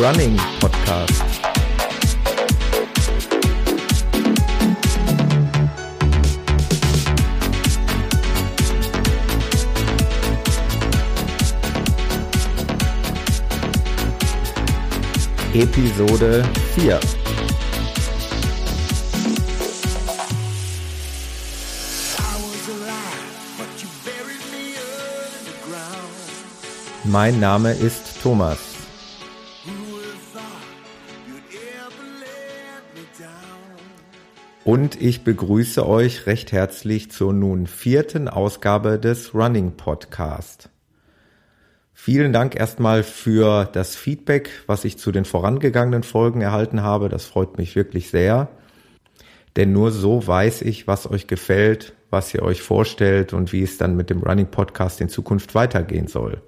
Running Podcast. Episode 4. Mein Name ist Thomas. Und ich begrüße euch recht herzlich zur nun vierten Ausgabe des Running Podcast. Vielen Dank erstmal für das Feedback, was ich zu den vorangegangenen Folgen erhalten habe. Das freut mich wirklich sehr. Denn nur so weiß ich, was euch gefällt, was ihr euch vorstellt und wie es dann mit dem Running Podcast in Zukunft weitergehen soll.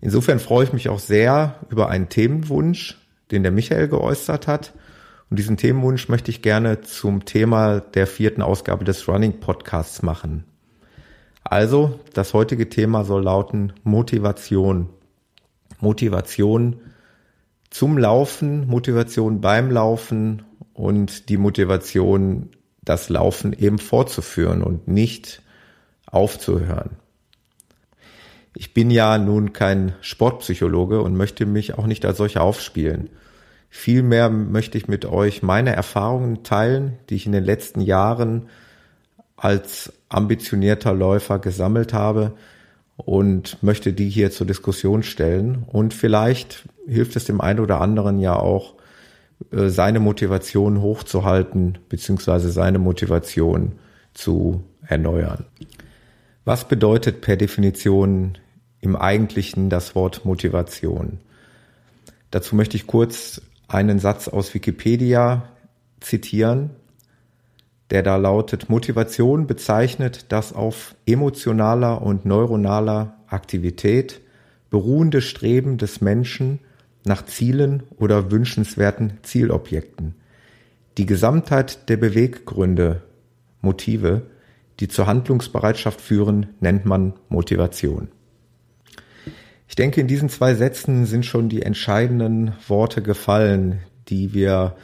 Insofern freue ich mich auch sehr über einen Themenwunsch, den der Michael geäußert hat und diesen Themenwunsch möchte ich gerne zum Thema der vierten Ausgabe des Running Podcasts machen. Also, das heutige Thema soll lauten Motivation. Motivation zum Laufen, Motivation beim Laufen und die Motivation, das Laufen eben fortzuführen und nicht aufzuhören. Ich bin ja nun kein Sportpsychologe und möchte mich auch nicht als solcher aufspielen. Vielmehr möchte ich mit euch meine Erfahrungen teilen, die ich in den letzten Jahren als ambitionierter Läufer gesammelt habe und möchte die hier zur Diskussion stellen. Und vielleicht hilft es dem einen oder anderen ja auch, äh, seine Motivation hochzuhalten, beziehungsweise seine Motivation zu erneuern. Was bedeutet per Definition im Eigentlichen das Wort Motivation? Dazu möchte ich kurz einen Satz aus Wikipedia zitieren, der da lautet, Motivation bezeichnet das auf emotionaler und neuronaler Aktivität beruhende Streben des Menschen nach Zielen oder wünschenswerten Zielobjekten. Die Gesamtheit der Beweggründe, Motive, die zur Handlungsbereitschaft führen, nennt man Motivation. Ich denke, in diesen zwei Sätzen sind schon die entscheidenden Worte gefallen, die wir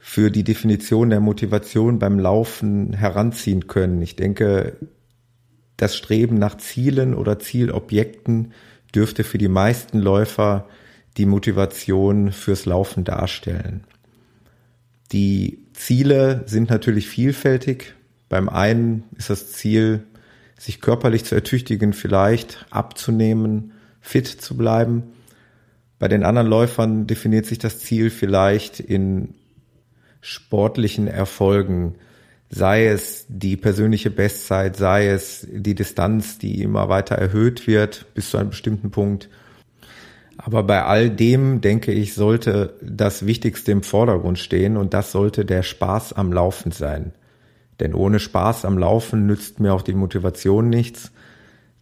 für die Definition der Motivation beim Laufen heranziehen können. Ich denke, das Streben nach Zielen oder Zielobjekten dürfte für die meisten Läufer die Motivation fürs Laufen darstellen. Die Ziele sind natürlich vielfältig. Beim einen ist das Ziel, sich körperlich zu ertüchtigen, vielleicht abzunehmen, fit zu bleiben. Bei den anderen Läufern definiert sich das Ziel vielleicht in sportlichen Erfolgen, sei es die persönliche Bestzeit, sei es die Distanz, die immer weiter erhöht wird bis zu einem bestimmten Punkt. Aber bei all dem, denke ich, sollte das Wichtigste im Vordergrund stehen und das sollte der Spaß am Laufen sein. Denn ohne Spaß am Laufen nützt mir auch die Motivation nichts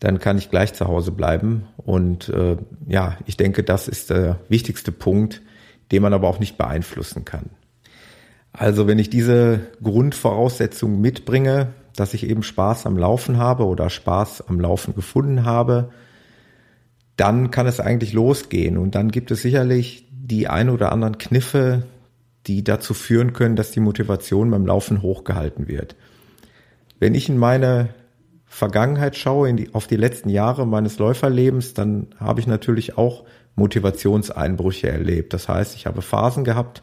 dann kann ich gleich zu Hause bleiben. Und äh, ja, ich denke, das ist der wichtigste Punkt, den man aber auch nicht beeinflussen kann. Also wenn ich diese Grundvoraussetzung mitbringe, dass ich eben Spaß am Laufen habe oder Spaß am Laufen gefunden habe, dann kann es eigentlich losgehen. Und dann gibt es sicherlich die ein oder anderen Kniffe, die dazu führen können, dass die Motivation beim Laufen hochgehalten wird. Wenn ich in meine Vergangenheit schaue, in die, auf die letzten Jahre meines Läuferlebens, dann habe ich natürlich auch Motivationseinbrüche erlebt. Das heißt, ich habe Phasen gehabt,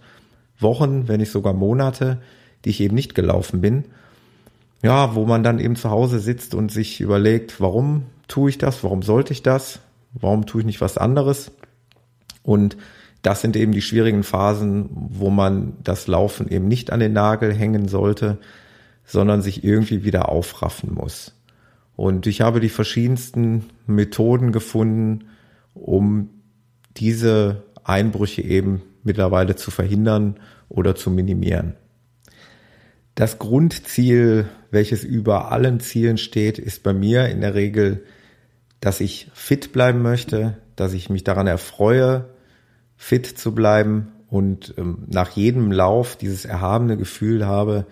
Wochen, wenn nicht sogar Monate, die ich eben nicht gelaufen bin. Ja, wo man dann eben zu Hause sitzt und sich überlegt, warum tue ich das? Warum sollte ich das? Warum tue ich nicht was anderes? Und das sind eben die schwierigen Phasen, wo man das Laufen eben nicht an den Nagel hängen sollte, sondern sich irgendwie wieder aufraffen muss. Und ich habe die verschiedensten Methoden gefunden, um diese Einbrüche eben mittlerweile zu verhindern oder zu minimieren. Das Grundziel, welches über allen Zielen steht, ist bei mir in der Regel, dass ich fit bleiben möchte, dass ich mich daran erfreue, fit zu bleiben und ähm, nach jedem Lauf dieses erhabene Gefühl habe,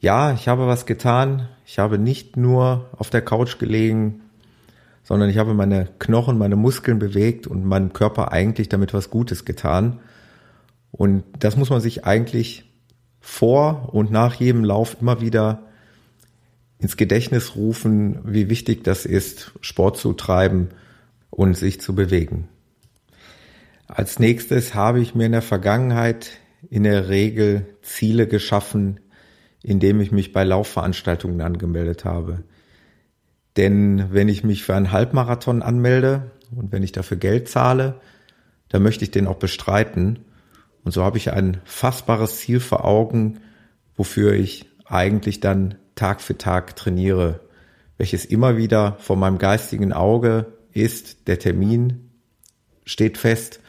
ja, ich habe was getan. Ich habe nicht nur auf der Couch gelegen, sondern ich habe meine Knochen, meine Muskeln bewegt und meinem Körper eigentlich damit was Gutes getan. Und das muss man sich eigentlich vor und nach jedem Lauf immer wieder ins Gedächtnis rufen, wie wichtig das ist, Sport zu treiben und sich zu bewegen. Als nächstes habe ich mir in der Vergangenheit in der Regel Ziele geschaffen, indem ich mich bei Laufveranstaltungen angemeldet habe. Denn wenn ich mich für einen Halbmarathon anmelde und wenn ich dafür Geld zahle, dann möchte ich den auch bestreiten. Und so habe ich ein fassbares Ziel vor Augen, wofür ich eigentlich dann Tag für Tag trainiere, welches immer wieder vor meinem geistigen Auge ist, der Termin steht fest.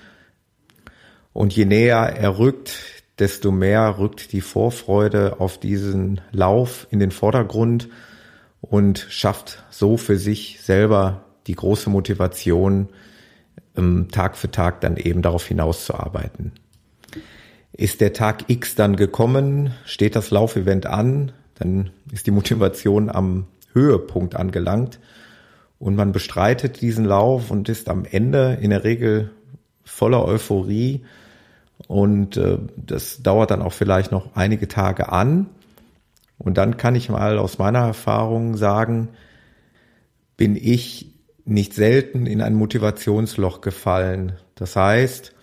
Und je näher er rückt, desto mehr rückt die Vorfreude auf diesen Lauf in den Vordergrund und schafft so für sich selber die große Motivation, ähm, Tag für Tag dann eben darauf hinauszuarbeiten. Ist der Tag X dann gekommen, steht das Laufevent an, dann ist die Motivation am Höhepunkt angelangt und man bestreitet diesen Lauf und ist am Ende in der Regel voller Euphorie und äh, das dauert dann auch vielleicht noch einige Tage an. Und dann kann ich mal aus meiner Erfahrung sagen, bin ich nicht selten in ein Motivationsloch gefallen. Das heißt,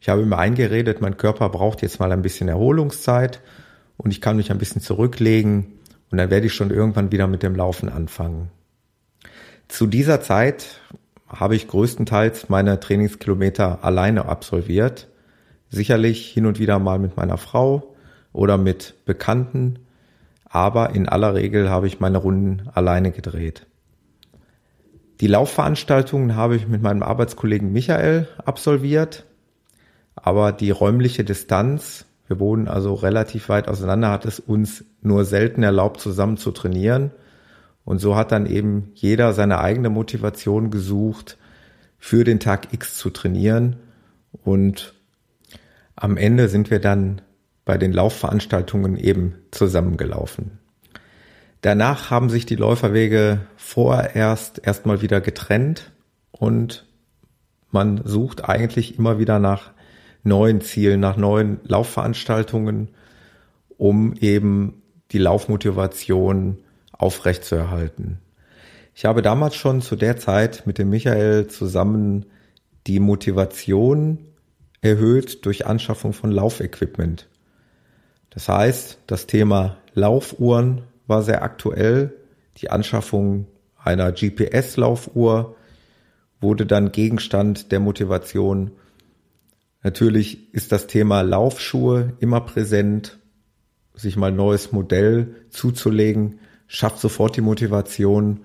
ich habe mir eingeredet, mein Körper braucht jetzt mal ein bisschen Erholungszeit und ich kann mich ein bisschen zurücklegen und dann werde ich schon irgendwann wieder mit dem Laufen anfangen. Zu dieser Zeit habe ich größtenteils meine Trainingskilometer alleine absolviert Sicherlich hin und wieder mal mit meiner Frau oder mit Bekannten, aber in aller Regel habe ich meine Runden alleine gedreht. Die Laufveranstaltungen habe ich mit meinem Arbeitskollegen Michael absolviert, aber die räumliche Distanz, wir wohnen also relativ weit auseinander, hat es uns nur selten erlaubt, zusammen zu trainieren. Und so hat dann eben jeder seine eigene Motivation gesucht, für den Tag X zu trainieren. Und am Ende sind wir dann bei den Laufveranstaltungen eben zusammengelaufen. Danach haben sich die Läuferwege vorerst erstmal wieder getrennt und man sucht eigentlich immer wieder nach neuen Zielen, nach neuen Laufveranstaltungen, um eben die Laufmotivation aufrechtzuerhalten. Ich habe damals schon zu der Zeit mit dem Michael zusammen die Motivation erhöht durch Anschaffung von Laufequipment. Das heißt, das Thema Laufuhren war sehr aktuell. Die Anschaffung einer GPS-Laufuhr wurde dann Gegenstand der Motivation. Natürlich ist das Thema Laufschuhe immer präsent. Sich mal ein neues Modell zuzulegen, schafft sofort die Motivation,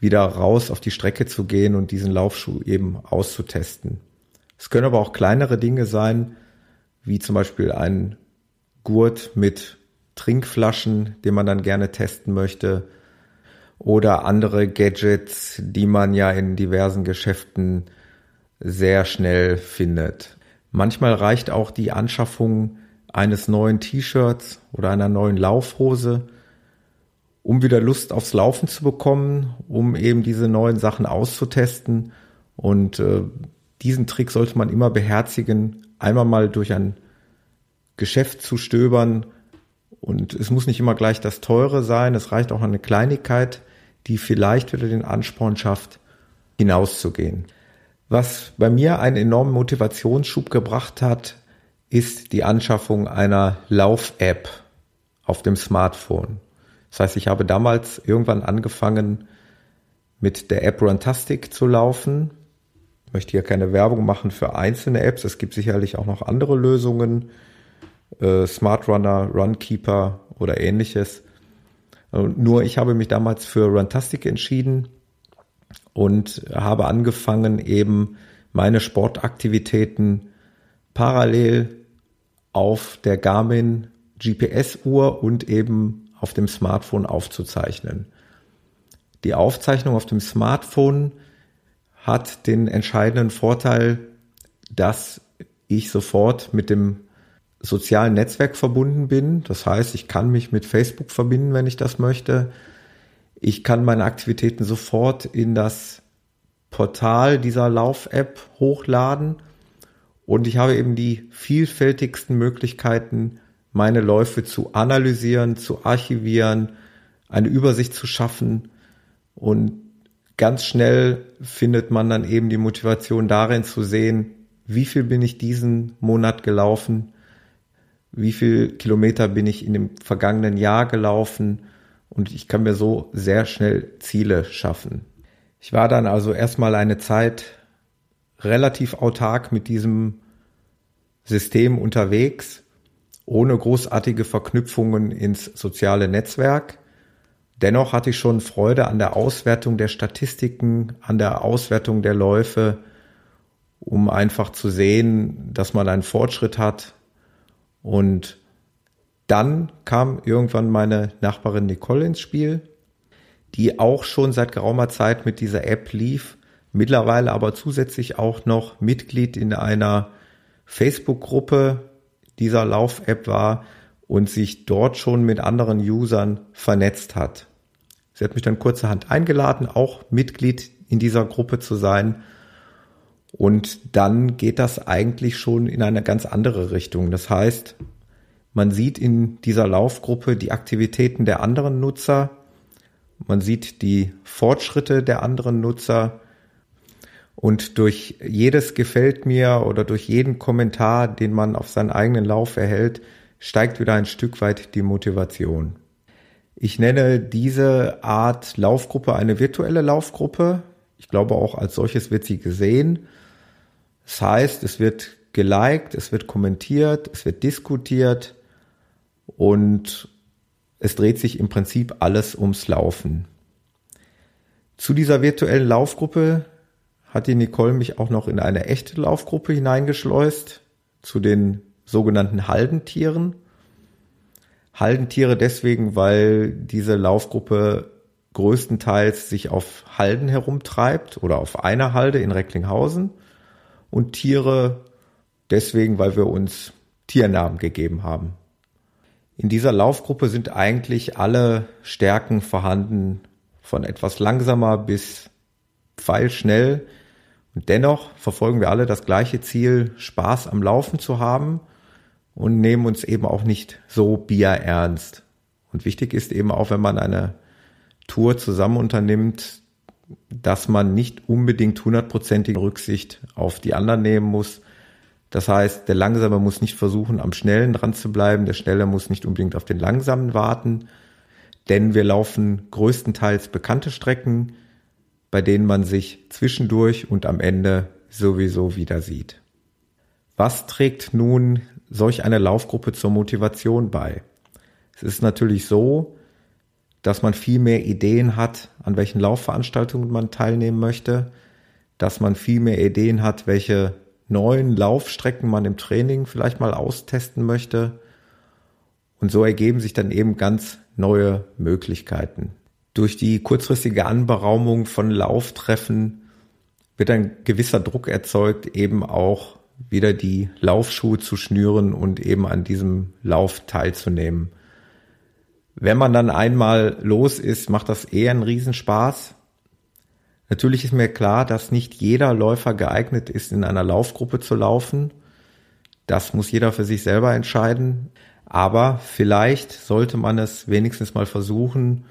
wieder raus auf die Strecke zu gehen und diesen Laufschuh eben auszutesten. Es können aber auch kleinere Dinge sein, wie zum Beispiel ein Gurt mit Trinkflaschen, den man dann gerne testen möchte, oder andere Gadgets, die man ja in diversen Geschäften sehr schnell findet. Manchmal reicht auch die Anschaffung eines neuen T-Shirts oder einer neuen Laufhose, um wieder Lust aufs Laufen zu bekommen, um eben diese neuen Sachen auszutesten. Und äh, diesen Trick sollte man immer beherzigen, einmal mal durch ein Geschäft zu stöbern. Und es muss nicht immer gleich das Teure sein, es reicht auch eine Kleinigkeit, die vielleicht wieder den Ansporn schafft, hinauszugehen. Was bei mir einen enormen Motivationsschub gebracht hat, ist die Anschaffung einer Lauf-App auf dem Smartphone. Das heißt, ich habe damals irgendwann angefangen, mit der App Runtastic zu laufen möchte hier keine Werbung machen für einzelne Apps. Es gibt sicherlich auch noch andere Lösungen, äh, Smart Runner, Runkeeper oder ähnliches. Nur ich habe mich damals für Runtastic entschieden und habe angefangen, eben meine Sportaktivitäten parallel auf der Garmin GPS-Uhr und eben auf dem Smartphone aufzuzeichnen. Die Aufzeichnung auf dem Smartphone hat den entscheidenden Vorteil, dass ich sofort mit dem sozialen Netzwerk verbunden bin. Das heißt, ich kann mich mit Facebook verbinden, wenn ich das möchte. Ich kann meine Aktivitäten sofort in das Portal dieser Lauf-App hochladen und ich habe eben die vielfältigsten Möglichkeiten, meine Läufe zu analysieren, zu archivieren, eine Übersicht zu schaffen und ganz schnell findet man dann eben die Motivation darin zu sehen, wie viel bin ich diesen Monat gelaufen, wie viel Kilometer bin ich in dem vergangenen Jahr gelaufen und ich kann mir so sehr schnell Ziele schaffen. Ich war dann also erstmal eine Zeit relativ autark mit diesem System unterwegs, ohne großartige Verknüpfungen ins soziale Netzwerk. Dennoch hatte ich schon Freude an der Auswertung der Statistiken, an der Auswertung der Läufe, um einfach zu sehen, dass man einen Fortschritt hat. Und dann kam irgendwann meine Nachbarin Nicole ins Spiel, die auch schon seit geraumer Zeit mit dieser App lief, mittlerweile aber zusätzlich auch noch Mitglied in einer Facebook-Gruppe dieser Lauf-App war und sich dort schon mit anderen Usern vernetzt hat. Sie hat mich dann kurzerhand eingeladen, auch Mitglied in dieser Gruppe zu sein. Und dann geht das eigentlich schon in eine ganz andere Richtung. Das heißt, man sieht in dieser Laufgruppe die Aktivitäten der anderen Nutzer, man sieht die Fortschritte der anderen Nutzer und durch jedes gefällt mir oder durch jeden Kommentar, den man auf seinen eigenen Lauf erhält, steigt wieder ein Stück weit die Motivation. Ich nenne diese Art Laufgruppe eine virtuelle Laufgruppe. Ich glaube auch als solches wird sie gesehen. Das heißt, es wird geliked, es wird kommentiert, es wird diskutiert und es dreht sich im Prinzip alles ums Laufen. Zu dieser virtuellen Laufgruppe hat die Nicole mich auch noch in eine echte Laufgruppe hineingeschleust, zu den sogenannten Haldentieren. Haldentiere deswegen, weil diese Laufgruppe größtenteils sich auf Halden herumtreibt oder auf einer Halde in Recklinghausen und Tiere deswegen, weil wir uns Tiernamen gegeben haben. In dieser Laufgruppe sind eigentlich alle Stärken vorhanden, von etwas langsamer bis pfeilschnell, und dennoch verfolgen wir alle das gleiche Ziel, Spaß am Laufen zu haben und nehmen uns eben auch nicht so bierernst. Und wichtig ist eben auch, wenn man eine Tour zusammen unternimmt, dass man nicht unbedingt hundertprozentige Rücksicht auf die anderen nehmen muss. Das heißt, der Langsame muss nicht versuchen, am Schnellen dran zu bleiben, der Schnelle muss nicht unbedingt auf den Langsamen warten, denn wir laufen größtenteils bekannte Strecken, bei denen man sich zwischendurch und am Ende sowieso wieder sieht. Was trägt nun solch eine Laufgruppe zur Motivation bei? Es ist natürlich so, dass man viel mehr Ideen hat, an welchen Laufveranstaltungen man teilnehmen möchte, dass man viel mehr Ideen hat, welche neuen Laufstrecken man im Training vielleicht mal austesten möchte. Und so ergeben sich dann eben ganz neue Möglichkeiten. Durch die kurzfristige Anberaumung von Lauftreffen wird ein gewisser Druck erzeugt, eben auch wieder die Laufschuhe zu schnüren und eben an diesem Lauf teilzunehmen. Wenn man dann einmal los ist, macht das eher einen Riesenspaß. Natürlich ist mir klar, dass nicht jeder Läufer geeignet ist, in einer Laufgruppe zu laufen. Das muss jeder für sich selber entscheiden. Aber vielleicht sollte man es wenigstens mal versuchen,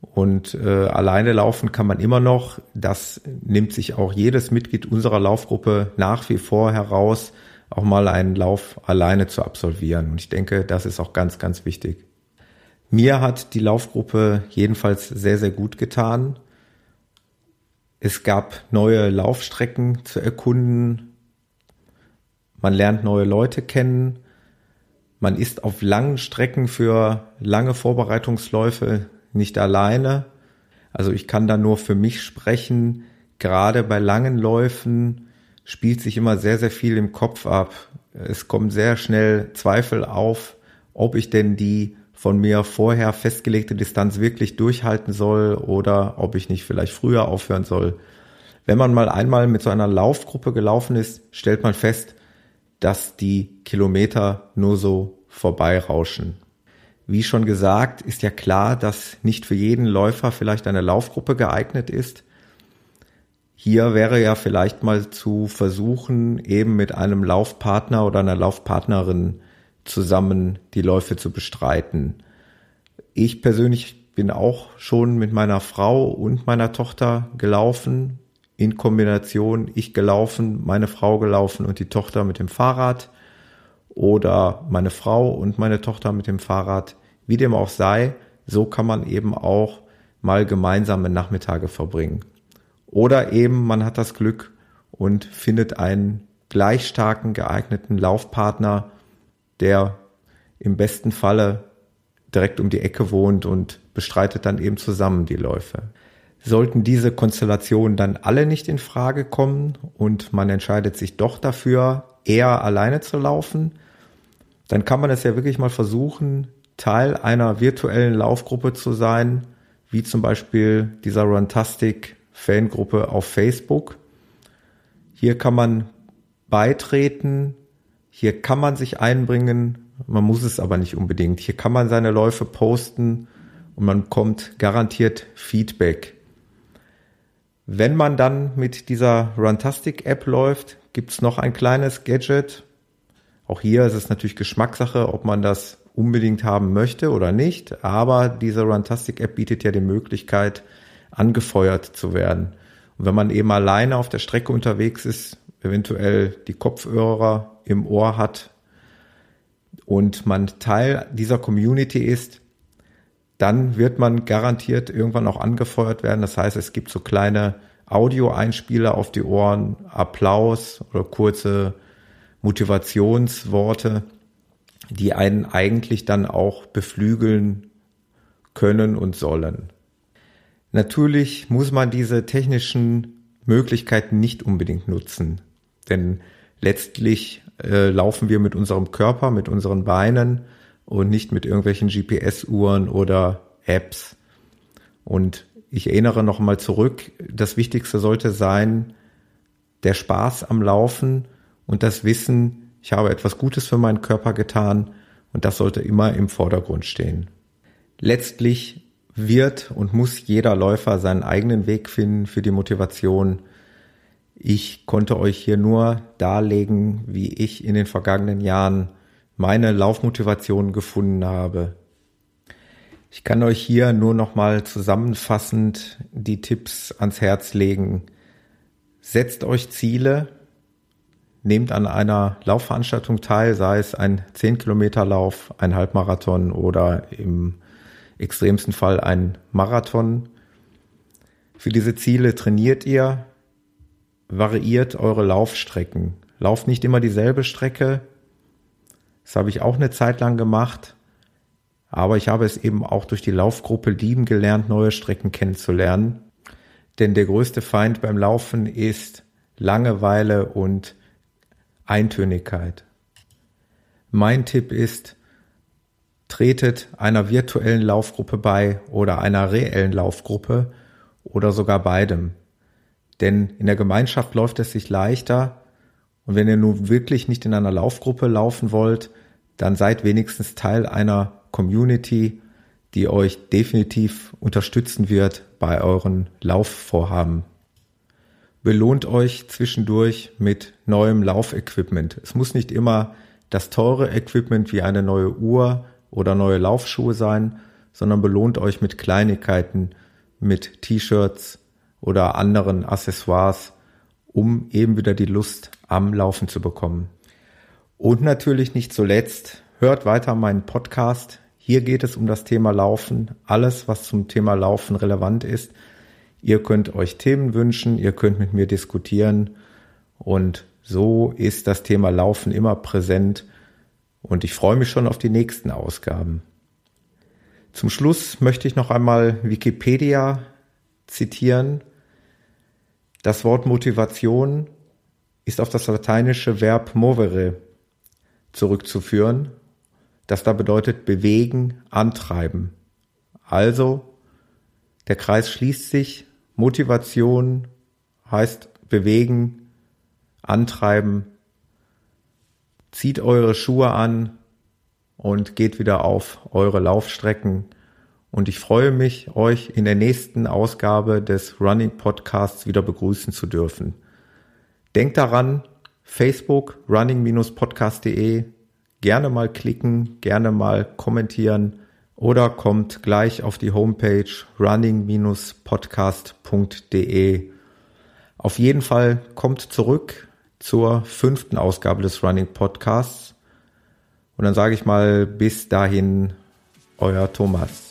und äh, alleine laufen kann man immer noch. Das nimmt sich auch jedes Mitglied unserer Laufgruppe nach wie vor heraus, auch mal einen Lauf alleine zu absolvieren. Und ich denke, das ist auch ganz, ganz wichtig. Mir hat die Laufgruppe jedenfalls sehr, sehr gut getan. Es gab neue Laufstrecken zu erkunden. Man lernt neue Leute kennen. Man ist auf langen Strecken für lange Vorbereitungsläufe nicht alleine. Also ich kann da nur für mich sprechen. Gerade bei langen Läufen spielt sich immer sehr, sehr viel im Kopf ab. Es kommen sehr schnell Zweifel auf, ob ich denn die von mir vorher festgelegte Distanz wirklich durchhalten soll oder ob ich nicht vielleicht früher aufhören soll. Wenn man mal einmal mit so einer Laufgruppe gelaufen ist, stellt man fest, dass die Kilometer nur so vorbeirauschen. Wie schon gesagt, ist ja klar, dass nicht für jeden Läufer vielleicht eine Laufgruppe geeignet ist. Hier wäre ja vielleicht mal zu versuchen, eben mit einem Laufpartner oder einer Laufpartnerin zusammen die Läufe zu bestreiten. Ich persönlich bin auch schon mit meiner Frau und meiner Tochter gelaufen, in Kombination ich gelaufen, meine Frau gelaufen und die Tochter mit dem Fahrrad oder meine Frau und meine Tochter mit dem Fahrrad. Wie dem auch sei, so kann man eben auch mal gemeinsame Nachmittage verbringen. Oder eben man hat das Glück und findet einen gleich starken, geeigneten Laufpartner, der im besten Falle direkt um die Ecke wohnt und bestreitet dann eben zusammen die Läufe. Sollten diese Konstellationen dann alle nicht in Frage kommen und man entscheidet sich doch dafür, eher alleine zu laufen, dann kann man es ja wirklich mal versuchen, Teil einer virtuellen Laufgruppe zu sein, wie zum Beispiel dieser Runtastic Fangruppe auf Facebook. Hier kann man beitreten, hier kann man sich einbringen, man muss es aber nicht unbedingt. Hier kann man seine Läufe posten und man bekommt garantiert Feedback. Wenn man dann mit dieser Runtastic App läuft, gibt's noch ein kleines Gadget. Auch hier ist es natürlich Geschmackssache, ob man das unbedingt haben möchte oder nicht. Aber diese Runtastic App bietet ja die Möglichkeit, angefeuert zu werden. Und wenn man eben alleine auf der Strecke unterwegs ist, eventuell die Kopfhörer im Ohr hat und man Teil dieser Community ist, dann wird man garantiert irgendwann auch angefeuert werden. Das heißt, es gibt so kleine Audioeinspieler auf die Ohren, Applaus oder kurze Motivationsworte, die einen eigentlich dann auch beflügeln können und sollen. Natürlich muss man diese technischen Möglichkeiten nicht unbedingt nutzen, denn letztlich äh, laufen wir mit unserem Körper, mit unseren Beinen und nicht mit irgendwelchen GPS-Uhren oder Apps. Und ich erinnere noch mal zurück, das Wichtigste sollte sein, der Spaß am Laufen und das Wissen, ich habe etwas Gutes für meinen Körper getan und das sollte immer im Vordergrund stehen. Letztlich wird und muss jeder Läufer seinen eigenen Weg finden für die Motivation. Ich konnte euch hier nur darlegen, wie ich in den vergangenen Jahren meine Laufmotivation gefunden habe. Ich kann euch hier nur noch mal zusammenfassend die Tipps ans Herz legen. Setzt euch Ziele, nehmt an einer Laufveranstaltung teil, sei es ein 10 Kilometer Lauf, ein Halbmarathon oder im extremsten Fall ein Marathon. Für diese Ziele trainiert ihr, variiert eure Laufstrecken. Lauft nicht immer dieselbe Strecke. Das habe ich auch eine Zeit lang gemacht. Aber ich habe es eben auch durch die Laufgruppe lieben gelernt, neue Strecken kennenzulernen. Denn der größte Feind beim Laufen ist Langeweile und Eintönigkeit. Mein Tipp ist, tretet einer virtuellen Laufgruppe bei oder einer reellen Laufgruppe oder sogar beidem. Denn in der Gemeinschaft läuft es sich leichter und wenn ihr nun wirklich nicht in einer Laufgruppe laufen wollt, dann seid wenigstens Teil einer Community, die euch definitiv unterstützen wird bei euren Laufvorhaben. Belohnt euch zwischendurch mit neuem Laufequipment. Es muss nicht immer das teure Equipment wie eine neue Uhr oder neue Laufschuhe sein, sondern belohnt euch mit Kleinigkeiten, mit T-Shirts oder anderen Accessoires, um eben wieder die Lust am Laufen zu bekommen. Und natürlich nicht zuletzt, hört weiter meinen Podcast. Hier geht es um das Thema Laufen, alles, was zum Thema Laufen relevant ist. Ihr könnt euch Themen wünschen, ihr könnt mit mir diskutieren und so ist das Thema Laufen immer präsent und ich freue mich schon auf die nächsten Ausgaben. Zum Schluss möchte ich noch einmal Wikipedia zitieren. Das Wort Motivation ist auf das lateinische Verb movere zurückzuführen, das da bedeutet bewegen, antreiben. Also, der Kreis schließt sich, Motivation heißt bewegen, antreiben, zieht eure Schuhe an und geht wieder auf eure Laufstrecken. Und ich freue mich, euch in der nächsten Ausgabe des Running Podcasts wieder begrüßen zu dürfen. Denkt daran, Facebook running-podcast.de, gerne mal klicken, gerne mal kommentieren oder kommt gleich auf die Homepage running-podcast.de. Auf jeden Fall kommt zurück zur fünften Ausgabe des Running Podcasts. Und dann sage ich mal bis dahin, euer Thomas.